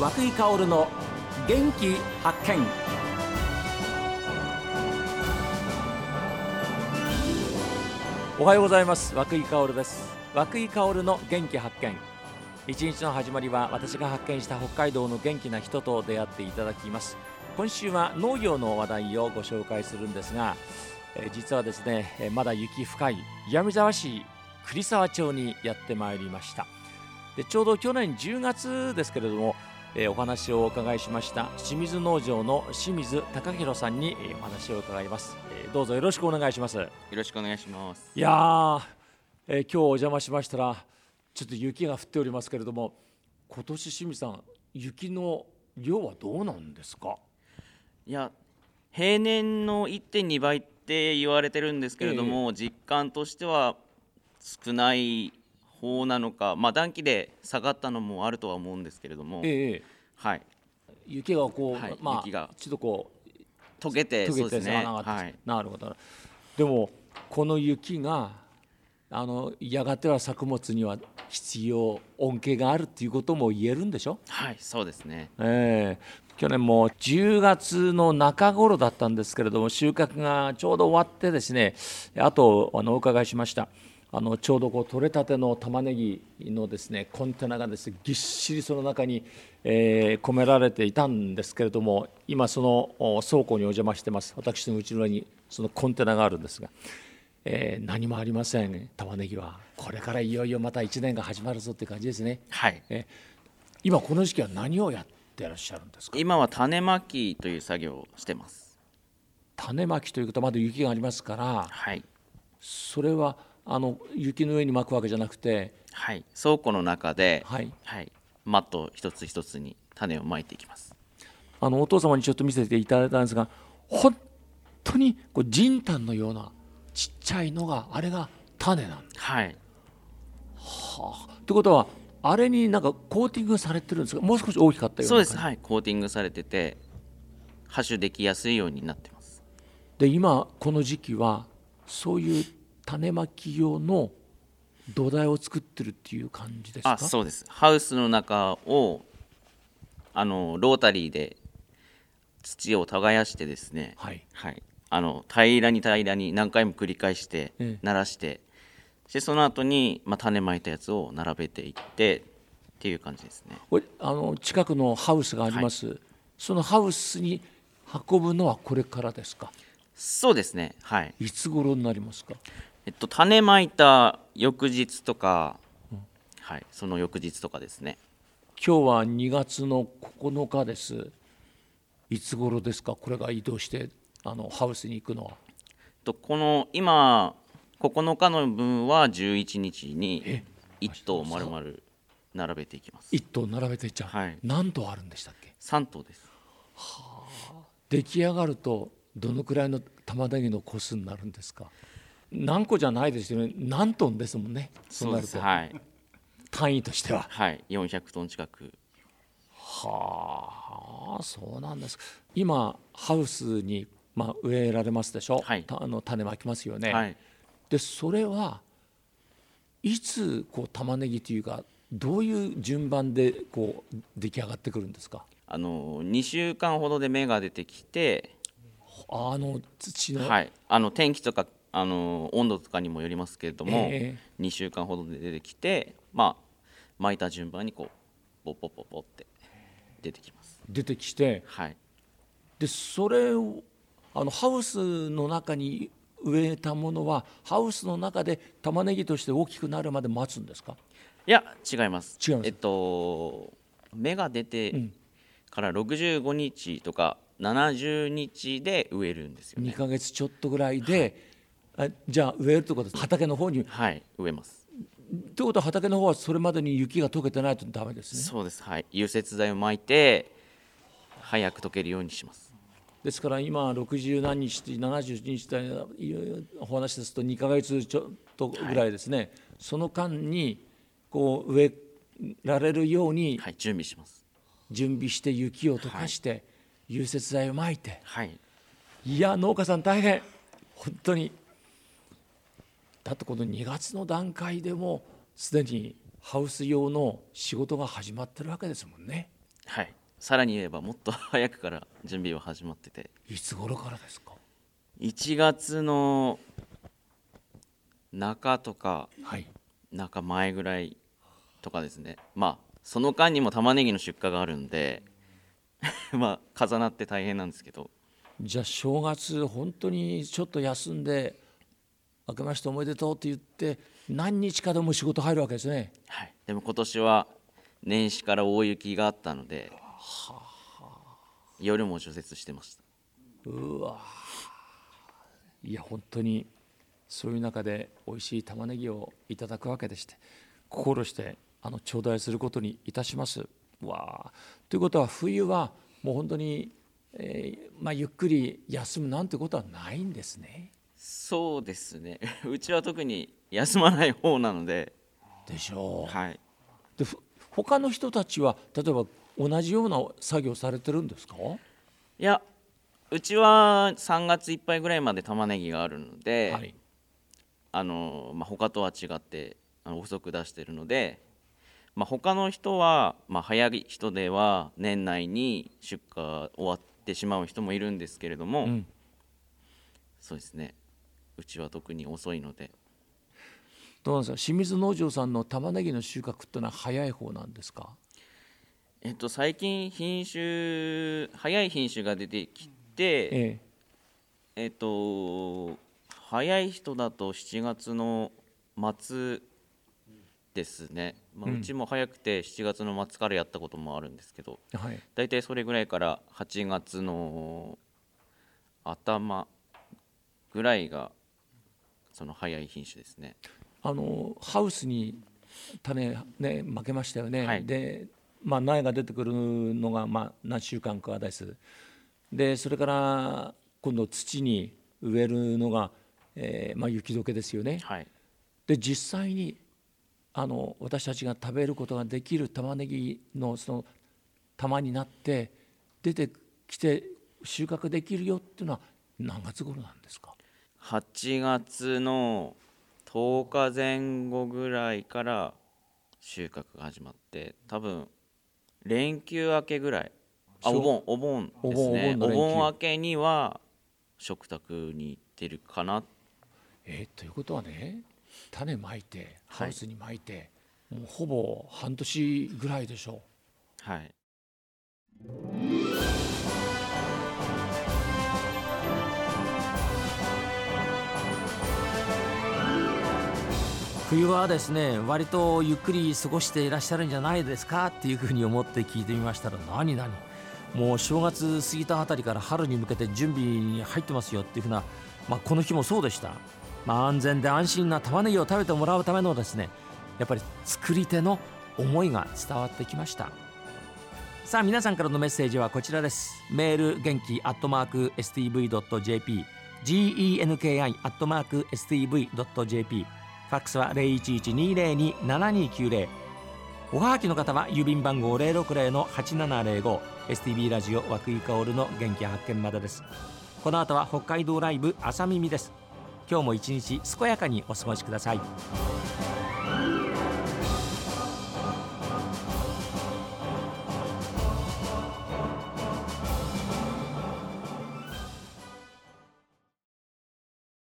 和久井薫の元気発見。おはようございます。和久井薫です。和久井薫の元気発見。一日の始まりは私が発見した北海道の元気な人と出会っていただきます。今週は農業の話題をご紹介するんですが、え実はですねえまだ雪深い岩見沢市栗沢町にやってまいりました。でちょうど去年10月ですけれども、えーお話をお伺いしました清水農場の清水貴弘さんにえーお話を伺います、えーどうぞよろしくお願いします。よろしくお願いします。いやー、えー今日お邪魔しましたらちょっと雪が降っておりますけれども今年清水さん雪の量はどうなんですか？いや、平年の1.2倍って言われてるんですけれども、実感としては少ない方なのか、まあ暖気で下がったのもあるとは思うんですけれども、ええはい、雪がこう、はいまあ雪がちょっとこ溶けてう溶けてそうですね。はい、なるほど。でもこの雪があのやがては作物には必要恩恵があるっていうことも言えるんでしょ？はい、そうですね。ええ。去年も10月の中頃だったんですけれども収穫がちょうど終わってですねあとあのお伺いしましたあのちょうどこう取れたての玉ねぎのですねコンテナがですねぎっしりその中に、えー込められていたんですけれども今そのお倉庫にお邪魔してます私の後ろにそのコンテナがあるんですが、えー何もありません玉ねぎはこれからいよいよまた1年が始まるぞっていう感じですね。はい。え今この時期は何をやってらっしゃるんですか？今は種まきという作業をしてます。種まきということはまだ雪がありますからはい。それはあの雪の上に巻くわけじゃなくてはい。倉庫の中で、はいはい、マット一つ一つに種をまいていきます。あのお父様にちょっと見せていただいたんですが本当にこう人丹のようなちっちゃいのがあれが種なんだ。はい。ということはあれになんかコーティングされてるんですがもう少し大きかったようなそうです、はい、コーティングされてて、播種できやすいようになってます。で今この時期はそういう種まき用の土台を作ってるっていう感じですか？あ、そうです。ハウスの中を、あのロータリーで土を耕してですね、はい。はい、あの平らに平らに何回も繰り返してええ。鳴らして、でその後にまあ種まいたやつを並べていってっていう感じですね。これあの近くのハウスがあります、そのハウスに運ぶのはこれからですか？そうですね。はい。いつ頃になりますか？えっと種まいた翌日とか、はい、その翌日とかですね。今日は2月の9日です。いつ頃ですか？これが移動してあのハウスに行くのは。とこの今9日の分は11日にえ1頭丸々並べていきます。1頭並べていっちゃう、はい。何頭あるんでしたっけ？3頭です。出来上がるとどのくらいの玉ねぎの個数になるんですか？何個じゃないですよね。何トンですもんね。そうなると、はい、単位としては。はい、400トン近く。はあそうなんです。今ハウスに、まあ、植えられますでしょ、はい。たあの種まきますよね、はい。でそれはいつこう玉ねぎというかどういう順番でこう出来上がってくるんですか？あの2週間ほどで芽が出てきて、あの土の、はい、あの天気とかあの温度とかにもよりますけれども、え2週間ほどで出てきてまあ巻いた順番にこうポッポッポッポって出てきます。出てきてはい。でそれをあのハウスの中に植えたものはハウスの中で玉ねぎとして大きくなるまで待つんですか？いや違います。違います。えっと芽が出てから65日とか70日で植えるんですよ2ねヶ月ちょっとぐらいで、あじゃあ植えるってことは畑の方に。はい植えます。ということは畑の方はそれまでに雪が溶けてないとダメですね。そうです。はい。融雪剤を巻いて早く溶けるようにします。ですから今60何日70日というお話ですと2ヶ月ちょっとぐらいですね、その間にこう植えられるようにはい準備します。準備して雪を溶かして融雪剤をまいて。はい。いや農家さん大変。本当にだってこの2月の段階でもすでにハウス用の仕事が始まってるわけですもんね。はい。さらに言えばもっと早くから準備は始まってて。いつ頃からですか？1月の中とかはい。中前ぐらいとかですね。まあその間にも玉ねぎの出荷があるんで まあ重なって大変なんですけど。じゃあ正月本当にちょっと休んで明けましておめでとうって言って何日かでも仕事入るわけですね。はい、でも今年は年始から大雪があったので夜も除雪してました。うわ。いや本当にそういう中で美味しい玉ねぎをいただくわけでして心してあの頂戴することにいたします。わあ。ということは冬はもう本当に、えーまあ、ゆっくり休むなんてことはないんですねそうですね。うちは特に休まない方なので。でしょう、はい。でふ他の人たちは例えば同じような作業されてるんですか？いやうちは3月いっぱいぐらいまで玉ねぎがあるので、はい。あのまあ、他とは違ってあの遅く出してるので、まあ、他の人は、まあ、早い人では年内に出荷終わってしまう人もいるんですけれども、うん。そうですねうちは特に遅いので。どうなんですか？清水農場さんの玉ねぎの収穫ってのは早い方なんですか？えっと、最近品種早い品種が出てきて、ええ。えっと早い人だと7月の末ですね、まあ、うん。うちも早くて7月の末からやったこともあるんですけどはい。大体それぐらいから8月の頭ぐらいがその早い品種ですね。あのハウスに種ね負けましたよね、はい。で、まあ、苗が出てくるのが、まあ、何週間かです。でそれから今度土に植えるのが、えーまあ、雪解けですよね。はい。で実際にあの私たちが食べることができる玉ねぎのその玉になって出てきて収穫できるよっていうのは何月頃なんですか？8月の10日前後ぐらいから収穫が始まって多分連休明けぐらい。あお盆お盆ですね。おお盆明けには食卓に行ってるかな。えーということはね種まいてハはい。ウスにまいて、もうほぼ半年ぐらいでしょはい冬はですね割とゆっくり過ごしていらっしゃるんじゃないですかっていうふうに思って聞いてみましたら何何？もう正月過ぎたあたりから春に向けて準備に入ってますよっていうふうな、まあ、この日もそうでした、まあ、安全で安心な玉ねぎを食べてもらうためのですねやっぱり作り手の思いが伝わってきました。さあ皆さんからのメッセージはこちらです。メール元気アットマーク STV.jp genki アットマーク STV.jp ファックスは0112027290おはがきの方は郵便番号060-8705 STB ラジオ和久井薫の元気発見までです。この後は北海道ライブ朝耳です。今日も一日健やかにお過ごしください。